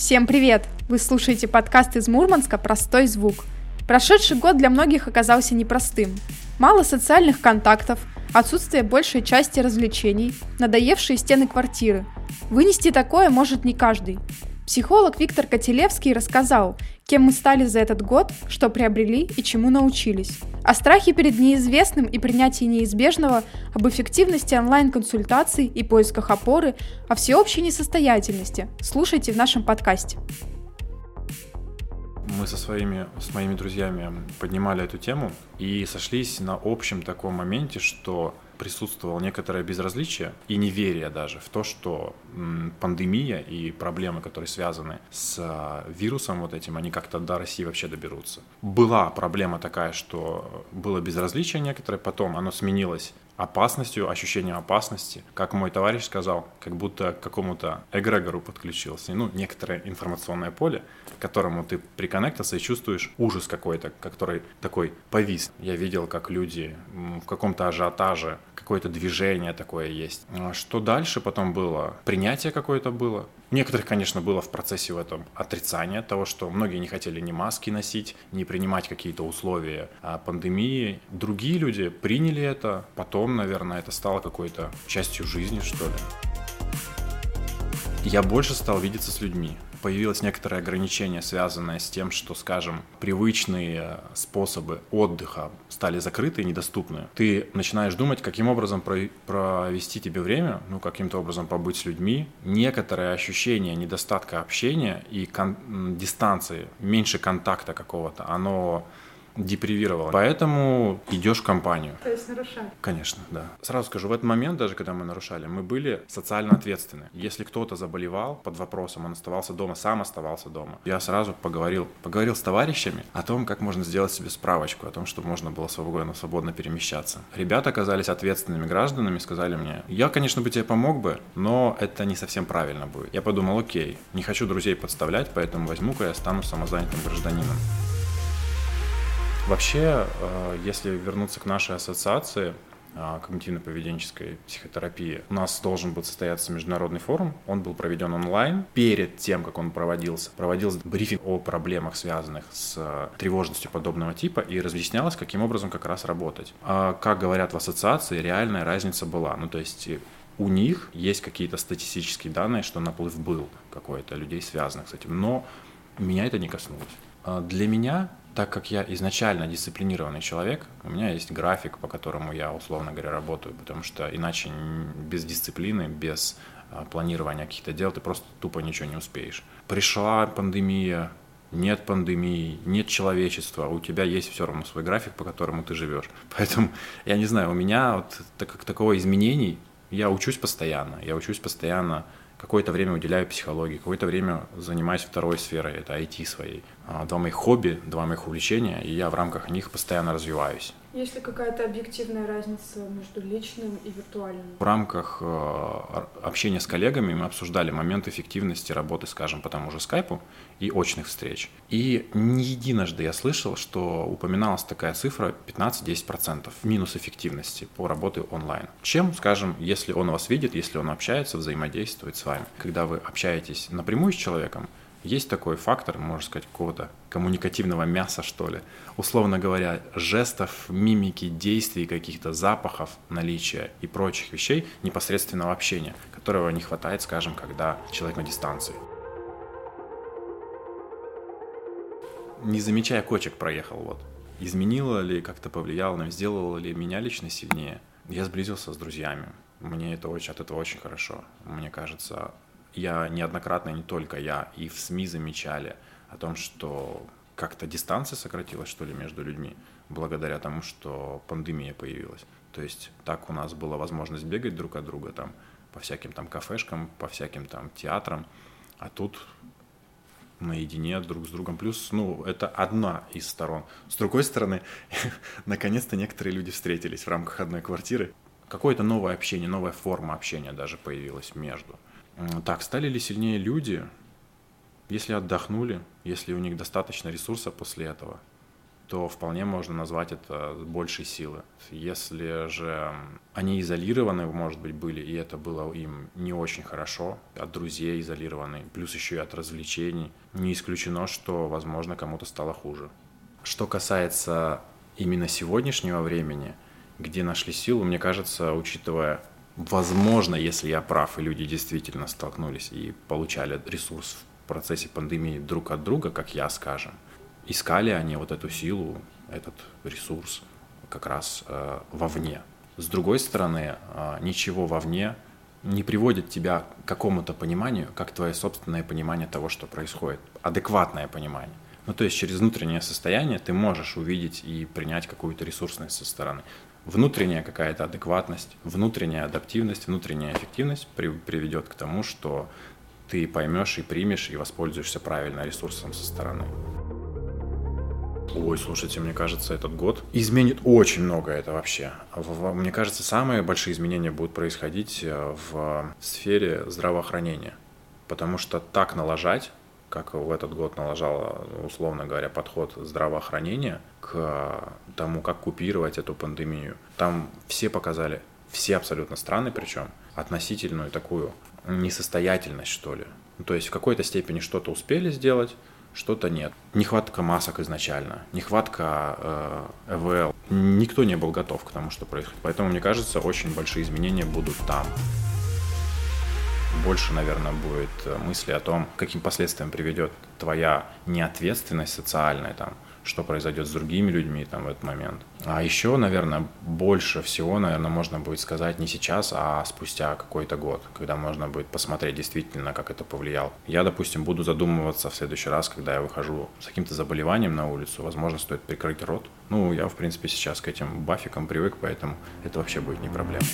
Всем привет! Вы слушаете подкаст из Мурманска «Простой звук». Прошедший год для многих оказался непростым. Мало социальных контактов, отсутствие большей части развлечений, надоевшие стены квартиры. Вынести такое может не каждый. Психолог Виктор Котелевский рассказал, кем мы стали за этот год, что приобрели и чему научились. О страхе перед неизвестным и принятии неизбежного, об эффективности онлайн-консультаций и поисках опоры, о всеобщей несостоятельности. Слушайте в нашем подкасте. Мы со своими, с моими друзьями поднимали эту тему и сошлись на общем таком моменте, что присутствовало некоторое безразличие и неверие даже в то, что пандемия и проблемы, которые связаны с а, вирусом вот этим, они как-то до России вообще доберутся. Была проблема такая, что было безразличие некоторое, потом оно сменилось опасностью, ощущением опасности. Как мой товарищ сказал, как будто к какому-то эгрегору подключился. Ну, некоторое информационное поле, к которому ты приконнектился и чувствуешь ужас какой-то, который такой повис. Я видел, как люди в каком-то ажиотаже, какое-то движение такое есть. А что дальше потом было? Принятие какое-то было. Некоторых, конечно, было в процессе в этом отрицание того, что многие не хотели ни маски носить, ни принимать какие-то условия пандемии. Другие люди приняли это, потом, наверное, это стало какой-то частью жизни, что ли. Я больше стал видеться с людьми появилось некоторое ограничение, связанное с тем, что, скажем, привычные способы отдыха стали закрыты и недоступны, ты начинаешь думать, каким образом провести тебе время, ну, каким-то образом побыть с людьми. Некоторое ощущение недостатка общения и кон- дистанции, меньше контакта какого-то, оно депривировало. Поэтому идешь в компанию. То есть нарушать? Конечно, да. Сразу скажу, в этот момент, даже когда мы нарушали, мы были социально ответственны. Если кто-то заболевал под вопросом, он оставался дома, сам оставался дома. Я сразу поговорил, поговорил с товарищами о том, как можно сделать себе справочку, о том, чтобы можно было свободно, свободно перемещаться. Ребята оказались ответственными гражданами, сказали мне, я, конечно, бы тебе помог бы, но это не совсем правильно будет. Я подумал, окей, не хочу друзей подставлять, поэтому возьму-ка я стану самозанятым гражданином. Вообще, э, если вернуться к нашей ассоциации, э, когнитивно-поведенческой психотерапии. У нас должен был состояться международный форум. Он был проведен онлайн. Перед тем, как он проводился, проводился брифинг о проблемах, связанных с э, тревожностью подобного типа, и разъяснялось, каким образом как раз работать. А, как говорят в ассоциации, реальная разница была. Ну, то есть у них есть какие-то статистические данные, что наплыв был какой-то людей, связанных с этим. Но меня это не коснулось. А для меня так как я изначально дисциплинированный человек, у меня есть график, по которому я, условно говоря, работаю, потому что иначе без дисциплины, без а, планирования каких-то дел ты просто тупо ничего не успеешь. Пришла пандемия, нет пандемии, нет человечества, у тебя есть все равно свой график, по которому ты живешь. Поэтому, я не знаю, у меня вот так как такого изменений, я учусь постоянно, я учусь постоянно какое-то время уделяю психологии, какое-то время занимаюсь второй сферой, это IT своей. А, два моих хобби, два моих увлечения, и я в рамках них постоянно развиваюсь. Есть ли какая-то объективная разница между личным и виртуальным? В рамках э, общения с коллегами мы обсуждали момент эффективности работы, скажем, по тому же скайпу и очных встреч. И не единожды я слышал, что упоминалась такая цифра 15-10% минус эффективности по работе онлайн. Чем, скажем, если он вас видит, если он общается, взаимодействует с вами. Когда вы общаетесь напрямую с человеком, есть такой фактор, можно сказать, какого-то коммуникативного мяса, что ли. Условно говоря, жестов, мимики, действий, каких-то запахов, наличия и прочих вещей непосредственного общения, которого не хватает, скажем, когда человек на дистанции. Не замечая кочек проехал, вот. Изменило ли, как-то повлияло на сделало ли меня лично сильнее? Я сблизился с друзьями. Мне это очень, от этого очень хорошо. Мне кажется, я неоднократно, не только я, и в СМИ замечали о том, что как-то дистанция сократилась, что ли, между людьми, благодаря тому, что пандемия появилась. То есть так у нас была возможность бегать друг от друга там по всяким там кафешкам, по всяким там театрам, а тут наедине друг с другом. Плюс, ну, это одна из сторон. С другой стороны, наконец-то некоторые люди встретились в рамках одной квартиры. Какое-то новое общение, новая форма общения даже появилась между. Так, стали ли сильнее люди, если отдохнули, если у них достаточно ресурса после этого, то вполне можно назвать это большей силы. Если же они изолированы, может быть, были, и это было им не очень хорошо, от друзей изолированы, плюс еще и от развлечений, не исключено, что, возможно, кому-то стало хуже. Что касается именно сегодняшнего времени, где нашли силу, мне кажется, учитывая, возможно, если я прав, и люди действительно столкнулись и получали ресурс в процессе пандемии друг от друга, как я, скажем, искали они вот эту силу, этот ресурс как раз э, вовне. С другой стороны, э, ничего вовне не приводит тебя к какому-то пониманию, как твое собственное понимание того, что происходит, адекватное понимание. Ну, то есть через внутреннее состояние ты можешь увидеть и принять какую-то ресурсность со стороны. Внутренняя какая-то адекватность, внутренняя адаптивность, внутренняя эффективность при, приведет к тому, что ты поймешь и примешь и воспользуешься правильно ресурсом со стороны. Ой, слушайте, мне кажется, этот год изменит очень много это вообще. Мне кажется, самые большие изменения будут происходить э, в сфере здравоохранения. Потому что так налажать, как в этот год налажал, условно говоря, подход здравоохранения к тому, как купировать эту пандемию. Там все показали, все абсолютно страны причем, относительную такую несостоятельность, что ли. Ну, то есть в какой-то степени что-то успели сделать, что-то нет. Нехватка масок изначально, нехватка э, ЭВЛ. Никто не был готов к тому, что происходит. Поэтому, мне кажется, очень большие изменения будут там. Больше, наверное, будет э, мысли о том, каким последствиям приведет твоя неответственность социальная там, что произойдет с другими людьми там в этот момент. А еще, наверное, больше всего, наверное, можно будет сказать не сейчас, а спустя какой-то год, когда можно будет посмотреть действительно, как это повлияло. Я, допустим, буду задумываться в следующий раз, когда я выхожу с каким-то заболеванием на улицу, возможно, стоит прикрыть рот. Ну, я, в принципе, сейчас к этим бафикам привык, поэтому это вообще будет не проблема.